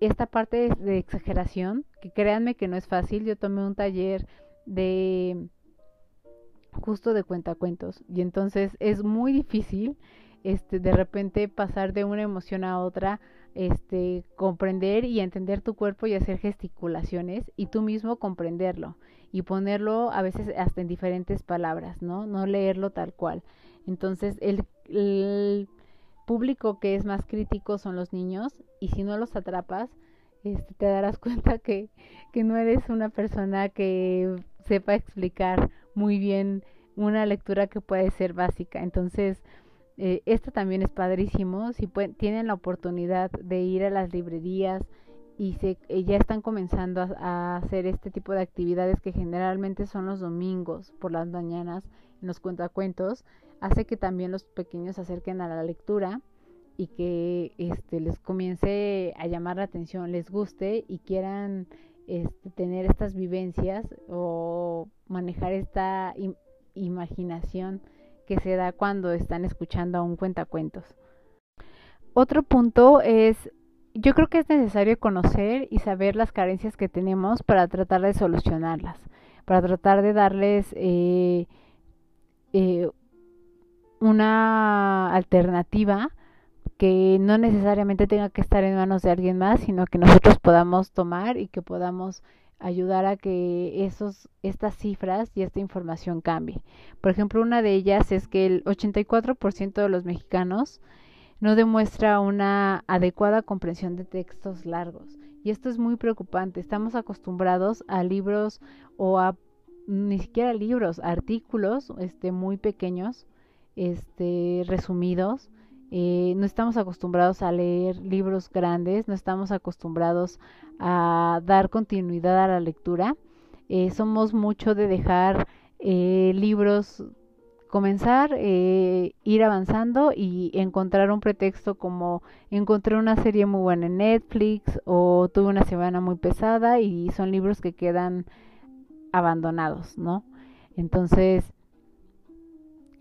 esta parte de exageración que créanme que no es fácil yo tomé un taller de justo de cuentacuentos y entonces es muy difícil este de repente pasar de una emoción a otra este, comprender y entender tu cuerpo y hacer gesticulaciones y tú mismo comprenderlo y ponerlo a veces hasta en diferentes palabras, ¿no? No leerlo tal cual. Entonces, el, el público que es más crítico son los niños y si no los atrapas, este, te darás cuenta que, que no eres una persona que sepa explicar muy bien una lectura que puede ser básica. Entonces, eh, esto también es padrísimo. Si tienen la oportunidad de ir a las librerías y se, eh, ya están comenzando a, hacer este tipo de actividades que generalmente son los domingos por las mañanas en los cuentacuentos, hace que también los pequeños se acerquen a la lectura y que este, les comience a llamar la atención, les guste y quieran este, tener estas vivencias o manejar esta imaginación que se da cuando están escuchando a un cuentacuentos. Otro punto es, yo creo que es necesario conocer y saber las carencias que tenemos para tratar de solucionarlas, para tratar de darles eh, eh, una alternativa que no necesariamente tenga que estar en manos de alguien más, sino que nosotros podamos tomar y que podamos ayudar a que esos, estas cifras y esta información cambie. Por ejemplo, una de ellas es que el 84% de los mexicanos no demuestra una adecuada comprensión de textos largos. Y esto es muy preocupante. Estamos acostumbrados a libros o a ni siquiera libros, artículos este, muy pequeños, este, resumidos, eh, no estamos acostumbrados a leer libros grandes, no estamos acostumbrados a dar continuidad a la lectura. Eh, somos mucho de dejar eh, libros comenzar, ir avanzando y encontrar un pretexto como encontré una serie muy buena en Netflix o tuve una semana muy pesada y son libros que quedan abandonados, ¿no? Entonces,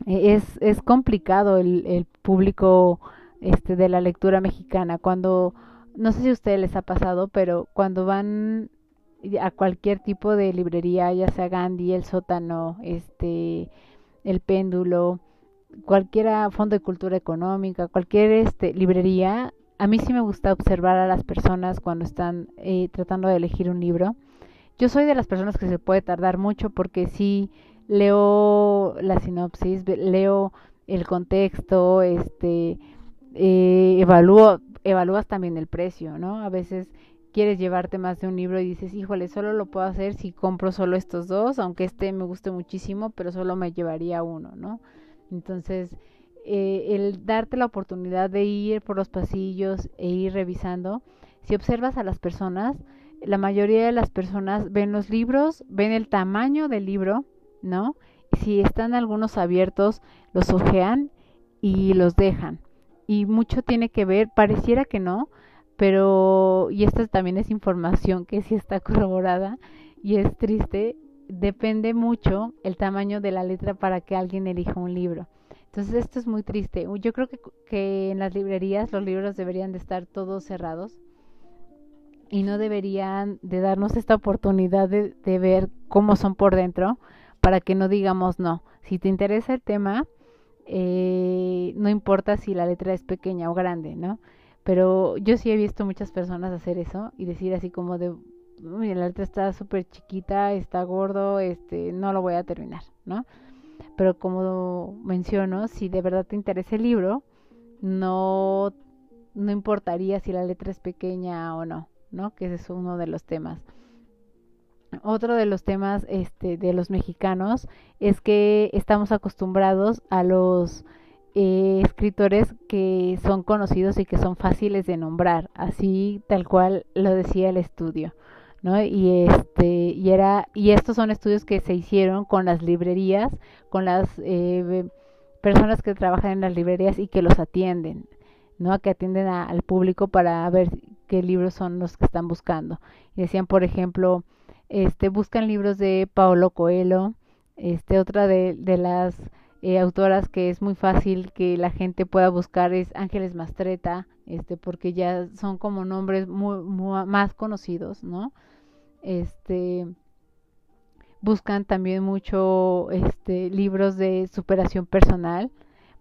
e-, es, es complicado el, el público este de la lectura mexicana cuando no sé si a ustedes les ha pasado pero cuando van a cualquier tipo de librería ya sea Gandhi el sótano este el péndulo cualquier fondo de cultura económica cualquier este librería a mí sí me gusta observar a las personas cuando están eh, tratando de elegir un libro. Yo soy de las personas que se puede tardar mucho porque sí leo la sinopsis, leo el contexto, este, eh, evalúo, evalúas también el precio, ¿no? A veces quieres llevarte más de un libro y dices, híjole, solo lo puedo hacer si compro solo estos dos, aunque este me guste muchísimo, pero solo me llevaría uno, ¿no? Entonces, eh, el darte la oportunidad de ir por los pasillos e ir revisando, si observas a las personas, la mayoría de las personas ven los libros, ven el tamaño del libro, ¿no? Si están algunos abiertos, los ojean y los dejan. Y mucho tiene que ver, pareciera que no, pero, y esta también es información que sí está corroborada y es triste, depende mucho el tamaño de la letra para que alguien elija un libro. Entonces esto es muy triste. Yo creo que, que en las librerías los libros deberían de estar todos cerrados y no deberían de darnos esta oportunidad de, de ver cómo son por dentro para que no digamos no. Si te interesa el tema, eh, no importa si la letra es pequeña o grande, ¿no? Pero yo sí he visto muchas personas hacer eso y decir así como de, la letra está súper chiquita, está gordo, este, no lo voy a terminar, ¿no? Pero como menciono, si de verdad te interesa el libro, no, no importaría si la letra es pequeña o no, ¿no? Que ese es uno de los temas otro de los temas este, de los mexicanos es que estamos acostumbrados a los eh, escritores que son conocidos y que son fáciles de nombrar, así tal cual lo decía el estudio, ¿no? Y este y era y estos son estudios que se hicieron con las librerías, con las eh, personas que trabajan en las librerías y que los atienden, ¿no? Que atienden al público para ver qué libros son los que están buscando. Y decían, por ejemplo, este, buscan libros de Paolo Coelho, este, otra de, las eh, autoras que es muy fácil que la gente pueda buscar es Ángeles Mastreta, este, porque ya son como nombres muy, más conocidos, ¿no? Este, buscan también mucho este, libros de superación personal,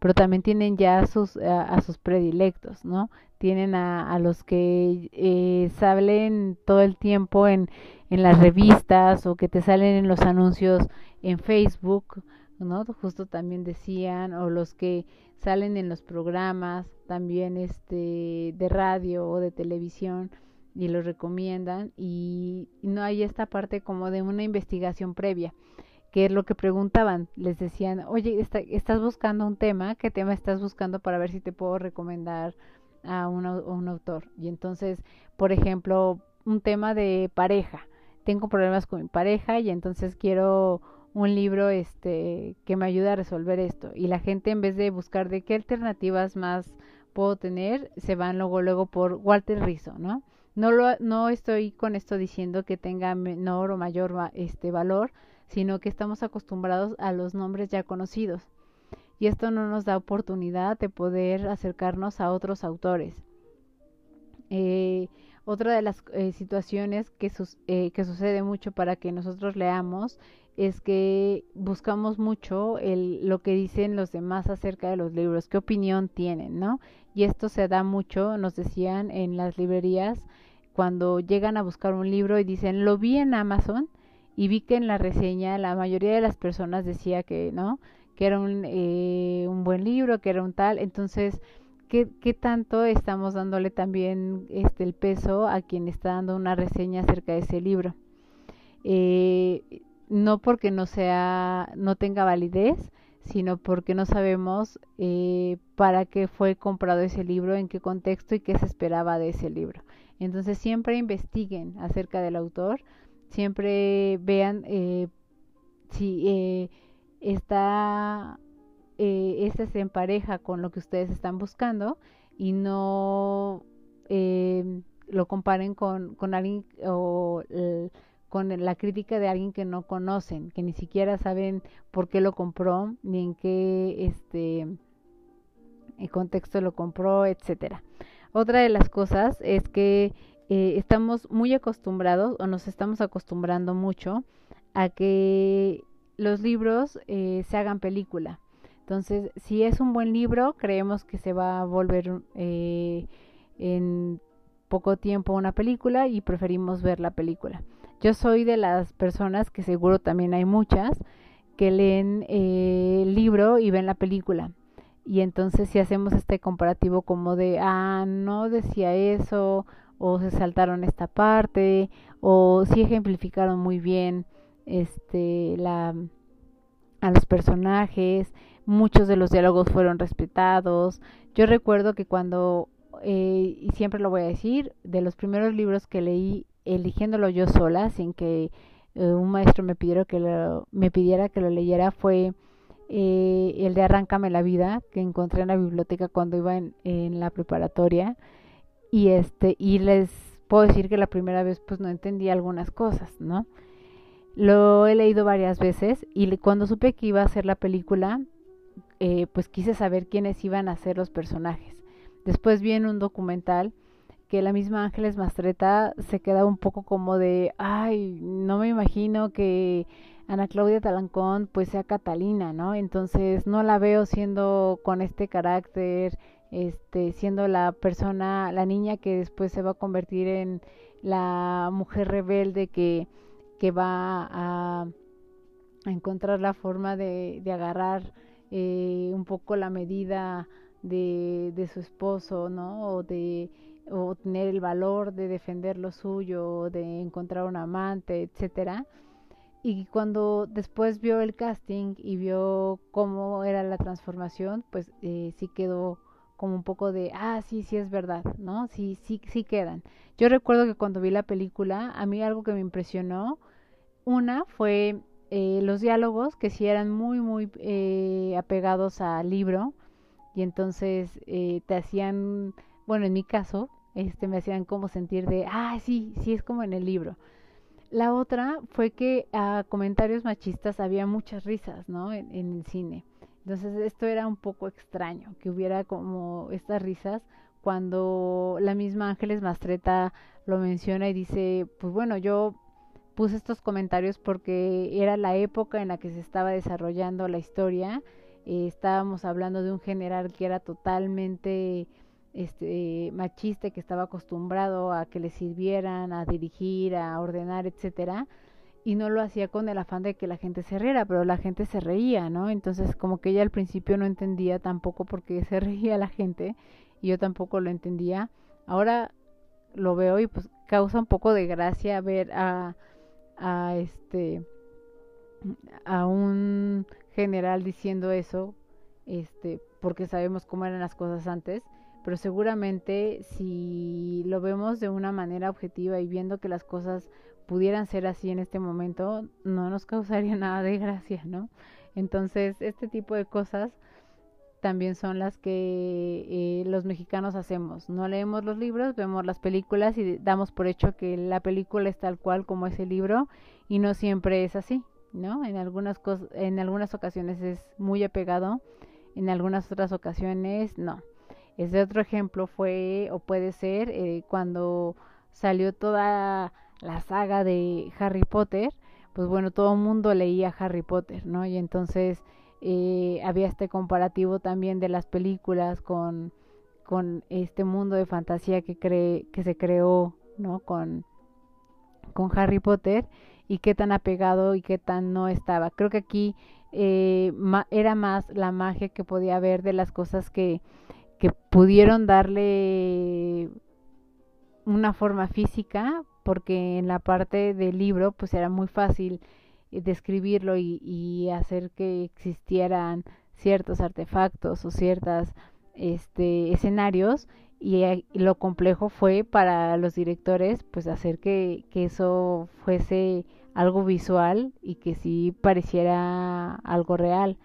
pero también tienen ya a sus, a, sus predilectos, ¿no? Tienen a, a los que eh, salen todo el tiempo en, en las revistas o que te salen en los anuncios en Facebook, ¿no? Justo también decían, o los que salen en los programas también este de radio o de televisión y los recomiendan y no hay esta parte como de una investigación previa que es lo que preguntaban les decían oye estás buscando un tema qué tema estás buscando para ver si te puedo recomendar a un, a un autor y entonces por ejemplo un tema de pareja tengo problemas con mi pareja y entonces quiero un libro este que me ayude a resolver esto y la gente en vez de buscar de qué alternativas más puedo tener se van luego luego por Walter Rizzo no no lo no estoy con esto diciendo que tenga menor o mayor este valor sino que estamos acostumbrados a los nombres ya conocidos y esto no nos da oportunidad de poder acercarnos a otros autores eh, otra de las eh, situaciones que, eh, que sucede mucho para que nosotros leamos es que buscamos mucho el, lo que dicen los demás acerca de los libros, qué opinión tienen, ¿no? Y esto se da mucho, nos decían en las librerías, cuando llegan a buscar un libro y dicen, lo vi en Amazon y vi que en la reseña la mayoría de las personas decía que, ¿no? Que era un, eh, un buen libro, que era un tal, entonces... ¿Qué, ¿Qué tanto estamos dándole también este el peso a quien está dando una reseña acerca de ese libro? Eh, no porque no sea, no tenga validez, sino porque no sabemos eh, para qué fue comprado ese libro, en qué contexto y qué se esperaba de ese libro. Entonces siempre investiguen acerca del autor, siempre vean eh, si eh, está eh, este se empareja con lo que ustedes están buscando y no eh, lo comparen con, con alguien o con la crítica de alguien que no conocen, que ni siquiera saben por qué lo compró, ni en qué este el contexto lo compró, etcétera. Otra de las cosas es que eh, estamos muy acostumbrados o nos estamos acostumbrando mucho a que los libros eh, se hagan película. Entonces, si es un buen libro, creemos que se va a volver eh, en poco tiempo una película y preferimos ver la película. Yo soy de las personas, que seguro también hay muchas, que leen eh, el libro y ven la película. Y entonces si hacemos este comparativo como de, ah, no decía eso, o se saltaron esta parte, o si ejemplificaron muy bien este la a los personajes, muchos de los diálogos fueron respetados. Yo recuerdo que cuando, eh, y siempre lo voy a decir, de los primeros libros que leí eligiéndolo yo sola, sin que eh, un maestro me pidiera que lo, me pidiera que lo leyera, fue eh, el de Arráncame la vida, que encontré en la biblioteca cuando iba en, en, la preparatoria. Y este, y les puedo decir que la primera vez pues no entendí algunas cosas, ¿no? Lo he leído varias veces y cuando supe que iba a hacer la película, eh, pues quise saber quiénes iban a ser los personajes. Después vi en un documental que la misma Ángeles Mastreta se queda un poco como de, ay, no me imagino que Ana Claudia Talancón pues sea Catalina, ¿no? Entonces no la veo siendo con este carácter, este, siendo la persona, la niña que después se va a convertir en la mujer rebelde que, que va a, encontrar la forma de, de agarrar eh, un poco la medida de, de su esposo, ¿no? O de o tener el valor de defender lo suyo, de encontrar un amante, etcétera. Y cuando después vio el casting y vio cómo era la transformación, pues eh, sí quedó como un poco de, ah, sí, sí es verdad, ¿no? Sí, sí, sí quedan. Yo recuerdo que cuando vi la película, a mí algo que me impresionó, una fue eh, los diálogos, que sí eran muy, muy eh, apegados al libro, y entonces eh, te hacían bueno, en mi caso, este, me hacían como sentir de, ah, sí, sí es como en el libro. La otra fue que a comentarios machistas había muchas risas, ¿no? En, en, el cine. Entonces esto era un poco extraño, que hubiera como estas risas cuando la misma Ángeles Mastreta lo menciona y dice, pues bueno, yo puse estos comentarios porque era la época en la que se estaba desarrollando la historia. Eh, estábamos hablando de un general que era totalmente este machista que estaba acostumbrado a que le sirvieran, a dirigir, a ordenar, etcétera, y no lo hacía con el afán de que la gente se riera, pero la gente se reía, ¿no? Entonces como que ella al principio no entendía tampoco por qué se reía la gente, y yo tampoco lo entendía. Ahora lo veo y pues causa un poco de gracia ver a, a este a un general diciendo eso, este, porque sabemos cómo eran las cosas antes, pero seguramente si lo vemos de una manera objetiva y viendo que las cosas pudieran ser así en este momento, no nos causaría nada de gracia, ¿no? Entonces, este tipo de cosas también son las que eh, los mexicanos hacemos. No leemos los libros, vemos las películas y damos por hecho que la película es tal cual como ese libro y no siempre es así, ¿no? En algunas en algunas ocasiones es muy apegado, en algunas otras ocasiones no. Ese otro ejemplo fue o puede ser eh, cuando salió toda la saga de Harry Potter, pues bueno, todo el mundo leía Harry Potter, ¿no? Y entonces eh, había este comparativo también de las películas con, con este mundo de fantasía que, cree, que se creó, ¿no? Con, con Harry Potter y qué tan apegado y qué tan no estaba. Creo que aquí eh, era más la magia que podía haber de las cosas que que pudieron darle una forma física, porque en la parte del libro pues era muy fácil eh, describirlo y, hacer que existieran ciertos artefactos o ciertos este, escenarios y, lo complejo fue para los directores pues hacer que, que eso fuese algo visual y que sí pareciera algo real.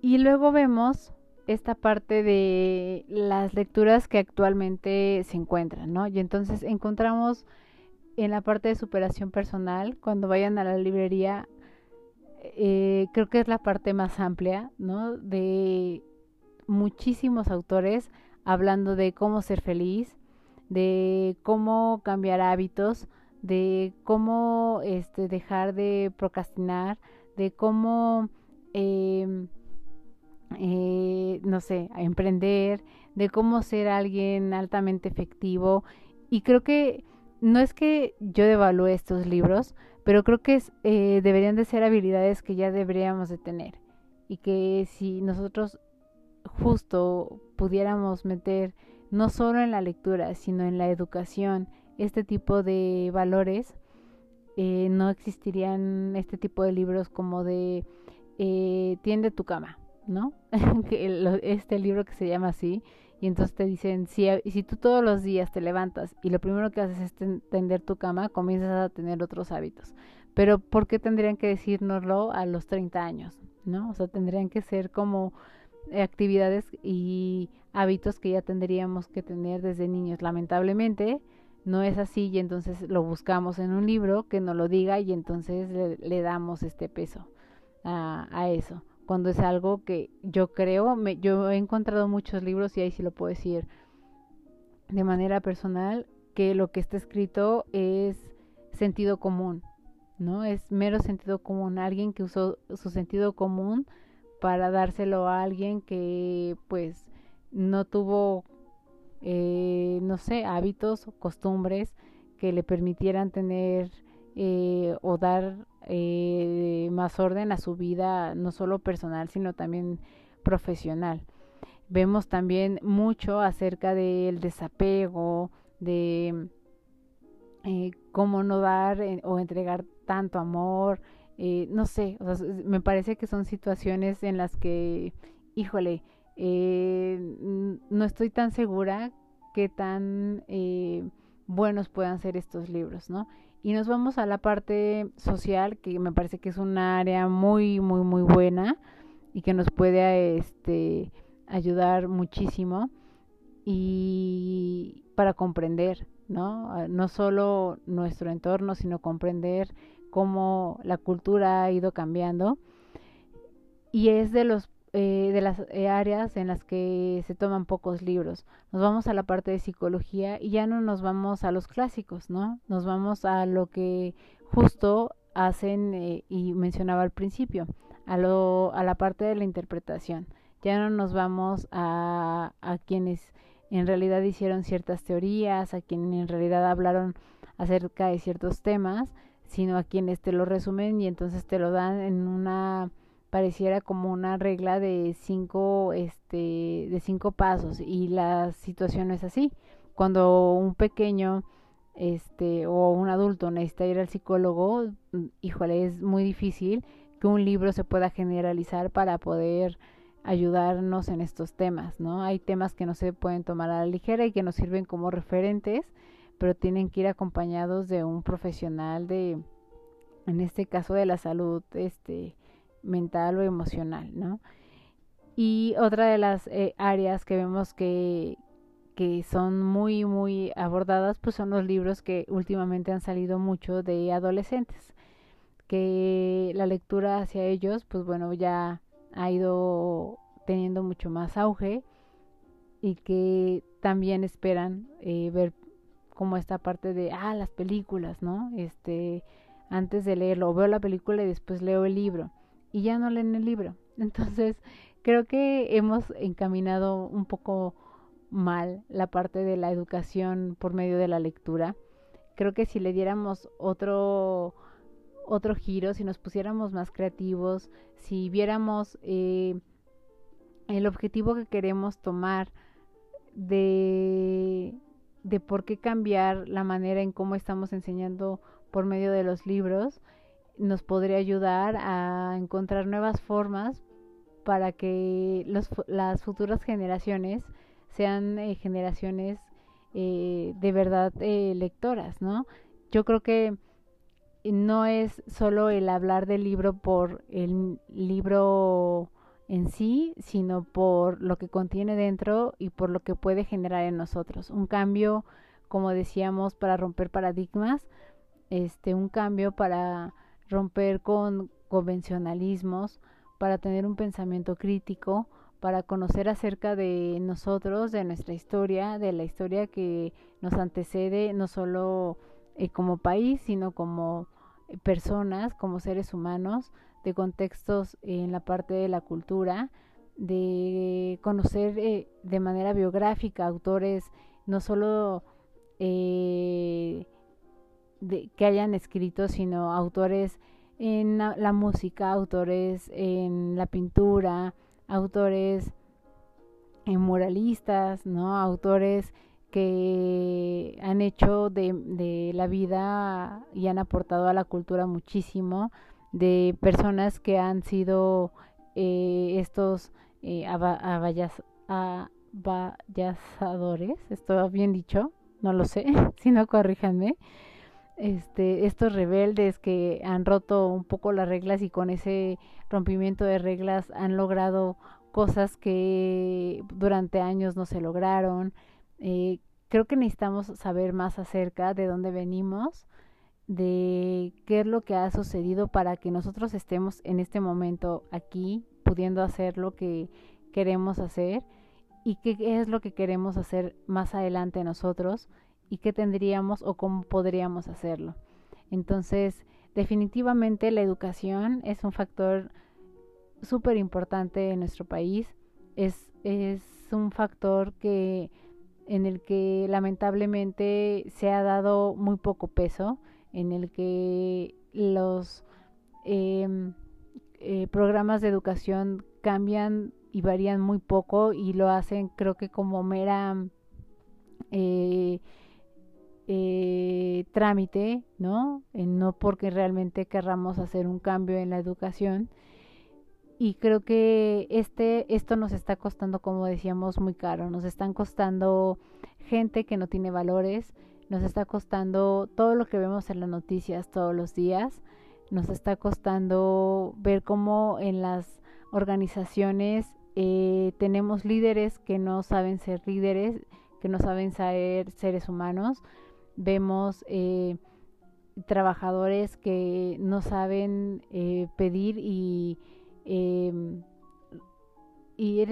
Y luego vemos esta parte de las lecturas que actualmente se encuentran, ¿no? Y entonces encontramos en la parte de superación personal, cuando vayan a la librería, eh, creo que es la parte más amplia, ¿no? De muchísimos autores hablando de cómo ser feliz, de cómo cambiar hábitos, de cómo este, dejar de procrastinar, de cómo eh, eh, no sé, a emprender, de cómo ser alguien altamente efectivo. Y creo que no es que yo devalúe estos libros, pero creo que eh, deberían de ser habilidades que ya deberíamos de tener. Y que si nosotros justo pudiéramos meter no solo en la lectura, sino en la educación, este tipo de valores, eh, no existirían este tipo de libros como de eh, tiende tu cama, ¿no? este libro que se llama así, y entonces te dicen, si, si tú todos los días te levantas y lo primero que haces es tender tu cama, comienzas a tener otros hábitos. Pero ¿por qué tendrían que decírnoslo a los 30 años? ¿No? O sea, tendrían que ser como actividades y hábitos que ya tendríamos que tener desde niños. Lamentablemente no es así y entonces lo buscamos en un libro que nos lo diga y entonces le, damos este peso a eso cuando es algo que yo creo, me, yo he encontrado muchos libros y ahí sí lo puedo decir de manera personal, que lo que está escrito es sentido común, ¿no? Es mero sentido común, alguien que usó su sentido común para dárselo a alguien que pues no tuvo, eh, no sé, hábitos o costumbres que le permitieran tener eh, o dar eh, más orden a su vida, no solo personal, sino también profesional. Vemos también mucho acerca del desapego, de eh, cómo no dar eh, o entregar tanto amor, no sé, me parece que son situaciones en las que, híjole, no estoy tan segura que tan buenos puedan ser estos libros, ¿no? Y nos vamos a la parte social, que me parece que es un área muy, muy, muy buena y que nos puede este, ayudar muchísimo. y para comprender, ¿no? Ah, no solo nuestro entorno, sino comprender cómo la cultura ha ido cambiando. Y es de los eh, de las eh, áreas en las que se toman pocos libros. Nos vamos a la parte de psicología y ya no nos vamos a los clásicos, ¿no? Nos vamos a lo que justo hacen eh, y mencionaba al principio, a, lo, a la parte de la interpretación. Ya no nos vamos a, a quienes en realidad hicieron ciertas teorías, a quienes en realidad hablaron acerca de ciertos temas, sino a quienes te lo resumen y entonces te lo dan en una pareciera como una regla de cinco este de cinco pasos y la situación no es así cuando un pequeño este o un adulto necesita ir al psicólogo mm, híjole es muy difícil que un libro se pueda generalizar para poder ayudarnos en estos temas, ¿no? Hay temas que no se pueden tomar a la ligera y que nos sirven como referentes, pero tienen que ir acompañados de un profesional de, en este caso de la salud, este, mental o emocional, ¿no? Y otra de las eh, áreas que vemos que, que son muy, muy abordadas, pues son los libros que últimamente han salido mucho de adolescentes, que la lectura hacia ellos, pues bueno, ya ha ido teniendo mucho más auge y que también esperan eh, ver como esta parte de, ah, las películas, ¿no? Este, antes de leerlo, veo la película y después leo el libro y ya no leen el libro. Entonces, creo que hemos encaminado un poco mal la parte de la educación por medio de la lectura. Creo que si le diéramos otro otro giro, si nos pusiéramos más creativos, si viéramos eh, el objetivo que queremos tomar de, de por qué cambiar la manera en cómo estamos enseñando por medio de los libros, nos podría ayudar a encontrar nuevas formas para que los, las futuras generaciones sean eh, generaciones eh, de verdad lectoras, ¿no? Yo creo que no es solo el hablar del libro por el libro en sí, sino por lo que contiene dentro y por lo que puede generar en nosotros. Un cambio, como decíamos, para romper paradigmas, este, un cambio para romper con convencionalismos, para tener un pensamiento crítico, para conocer acerca de nosotros, de nuestra historia, de la historia que nos antecede, no solo eh, como país, sino como personas, como seres humanos, de contextos en la parte de la cultura, de conocer eh, de manera biográfica autores no solo eh, de, que hayan escrito, sino autores en la, música, autores en la pintura, autores en muralistas, ¿no? Autores que han hecho de, de, la vida y han aportado a la cultura muchísimo, de personas que han sido eh, estos eh, esto bien dicho, no lo sé, si no corríjanme, este, estos rebeldes que han roto un poco las reglas y con ese rompimiento de reglas han logrado cosas que durante años no se lograron, eh, creo que necesitamos saber más acerca de dónde venimos, de qué es lo que ha sucedido para que nosotros estemos en este momento aquí, pudiendo hacer lo que queremos hacer y qué es lo que queremos hacer más adelante nosotros y qué tendríamos o cómo podríamos hacerlo. Entonces, definitivamente la educación es un factor súper importante en nuestro país, es, es un factor que en el que lamentablemente se ha dado muy poco peso, en el que los em, eh, programas de educación cambian y varían muy poco y lo hacen creo que como mera eh, eh, trámite, ¿no? no porque realmente querramos hacer un cambio en la educación. Y creo que este esto nos está costando como decíamos muy caro. Nos están costando gente que no tiene valores nos está costando todo lo que vemos en las noticias todos los días nos está costando ver cómo en las organizaciones eh, tenemos líderes que no saben ser líderes, que no saben ser seres humanos, vemos eh, trabajadores que no saben eh, pedir y em, ir,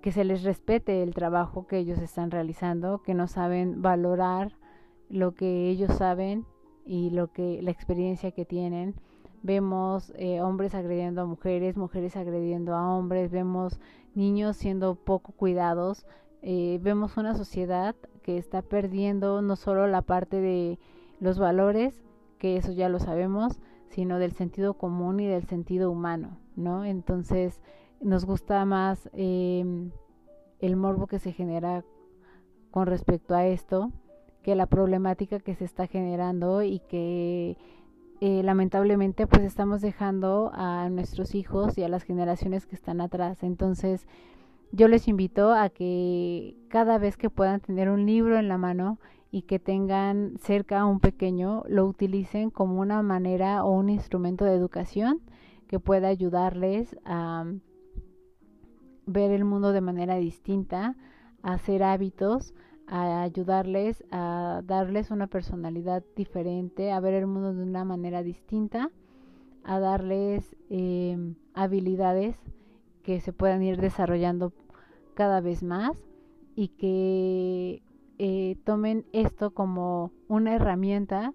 que se les respete el trabajo que ellos están realizando, que no saben valorar lo que ellos saben y lo que la experiencia que tienen. Vemos eh, hombres agrediendo a mujeres, mujeres agrediendo a hombres, vemos niños siendo poco cuidados, eh, vemos una sociedad que está perdiendo no solo la parte de los valores, que eso ya lo sabemos, sino del sentido común y del sentido humano, ¿no? Entonces nos gusta más em, el morbo que se genera con respecto a esto que la problemática que se está generando y que eh, lamentablemente pues estamos dejando a nuestros hijos y a las generaciones que están atrás. Entonces yo les invito a que cada vez que puedan tener un libro en la mano y que tengan cerca a un pequeño, lo utilicen como una manera o un instrumento de educación que pueda ayudarles a ver el mundo de manera distinta, a hacer hábitos, a ayudarles a darles una personalidad diferente, a ver el mundo de una manera distinta, a darles em, habilidades que se puedan ir desarrollando cada vez más y que eh, tomen esto como una herramienta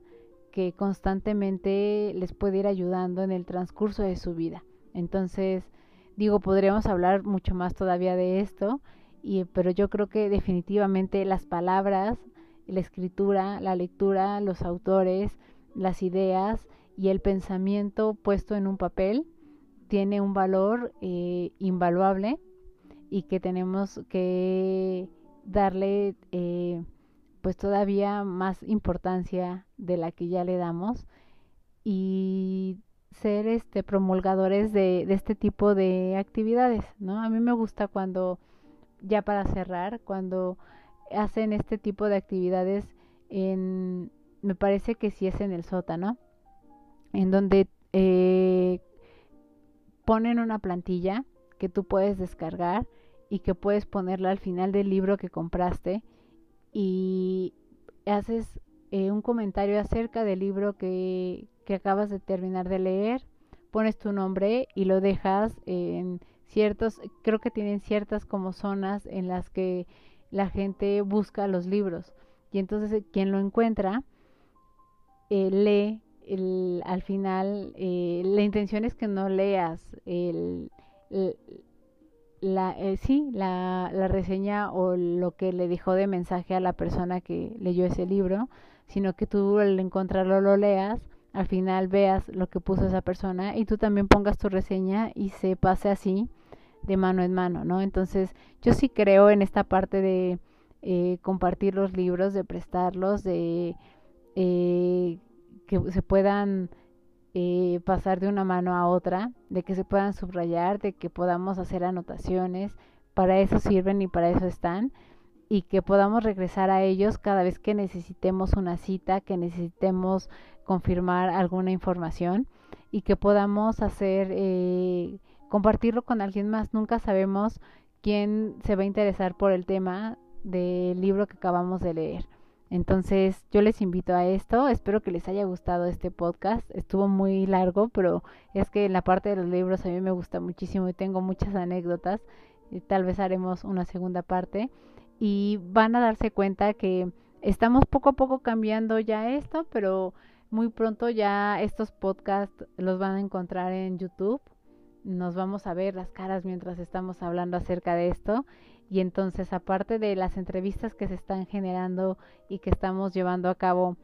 que constantemente les puede ir ayudando en el transcurso de su vida. Entonces, digo, podríamos hablar mucho más todavía de esto pero yo creo que definitivamente las palabras, la escritura, la lectura, los autores, las ideas y el pensamiento puesto en un papel tiene un valor eh, invaluable y que tenemos que darle eh, pues todavía más importancia de la que ya le damos y ser este promulgadores de, este tipo de actividades, ¿no? A mí me gusta cuando ya para cerrar, cuando hacen este tipo de actividades en, me parece que sí es en el sótano, en donde eh, ponen una plantilla que tú puedes descargar y que puedes ponerla al final del libro que compraste y haces eh, un comentario acerca del libro que, que acabas de terminar de leer, pones tu nombre y lo dejas en ciertos, creo que tienen ciertas como zonas en las que la gente busca los libros. Y entonces eh, quien lo encuentra eh, lee el, al final eh, la intención es que no leas el, la sí la, la reseña o lo que le dejó de mensaje a la persona que leyó ese libro sino que tú al encontrarlo lo leas al final veas lo que puso esa persona y tú también pongas tu reseña y se pase así de mano en mano, ¿no? Entonces, yo sí creo en esta parte de eh, compartir los libros, de prestarlos, de eh, que se puedan eh, pasar de una mano a otra, de que se puedan subrayar, de que podamos hacer anotaciones, para eso sirven y para eso están, y que podamos regresar a ellos cada vez que necesitemos una cita, que necesitemos confirmar alguna información y que podamos hacer eh, compartirlo con alguien más. Nunca sabemos quién se va a interesar por el tema del libro que acabamos de leer. Entonces yo les invito a esto, espero que les haya gustado este podcast, estuvo muy largo, pero es que la parte de los libros a mí me gusta muchísimo y tengo muchas anécdotas, y tal vez haremos una segunda parte. Y van a darse cuenta que estamos poco a poco cambiando ya esto, pero muy pronto ya estos podcasts los van a encontrar en YouTube. Nos vamos a ver las caras mientras estamos hablando acerca de esto. Y entonces, aparte de las entrevistas que se están generando y que estamos llevando a cabo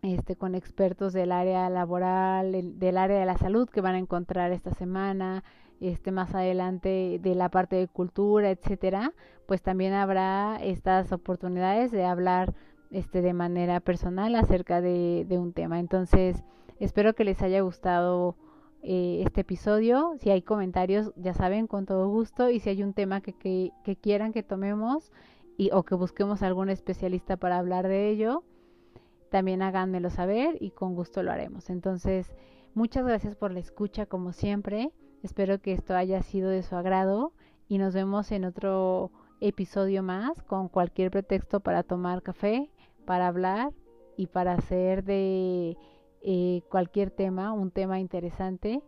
este, con expertos del área laboral, del área de la salud que van a encontrar esta semana, este, más adelante de la parte de cultura, etcétera, pues también habrá estas oportunidades de hablar este, de manera personal acerca de, de un tema. Entonces, espero que les haya gustado eh, este episodio. Si hay comentarios, ya saben, con todo gusto. Y si hay un tema que, que, quieran que tomemos y, o que busquemos algún especialista para hablar de ello, también háganmelo saber y con gusto lo haremos. Entonces, muchas gracias por la escucha como siempre. Espero que esto haya sido de su agrado y nos vemos en otro episodio más con cualquier pretexto para tomar café, para hablar y para hacer de eh, cualquier tema un tema interesante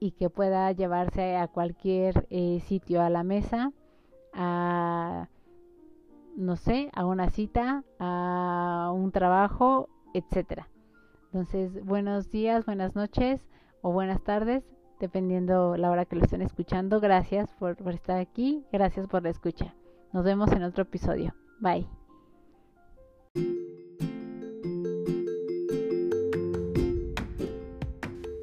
y que pueda llevarse a cualquier eh, sitio a la mesa, a no sé, a una cita, a un trabajo, etcétera. Entonces, buenos días, buenas noches o buenas tardes, dependiendo la hora que lo estén escuchando. Gracias por, por estar aquí, gracias por la escucha. Nos vemos en otro episodio. Bye.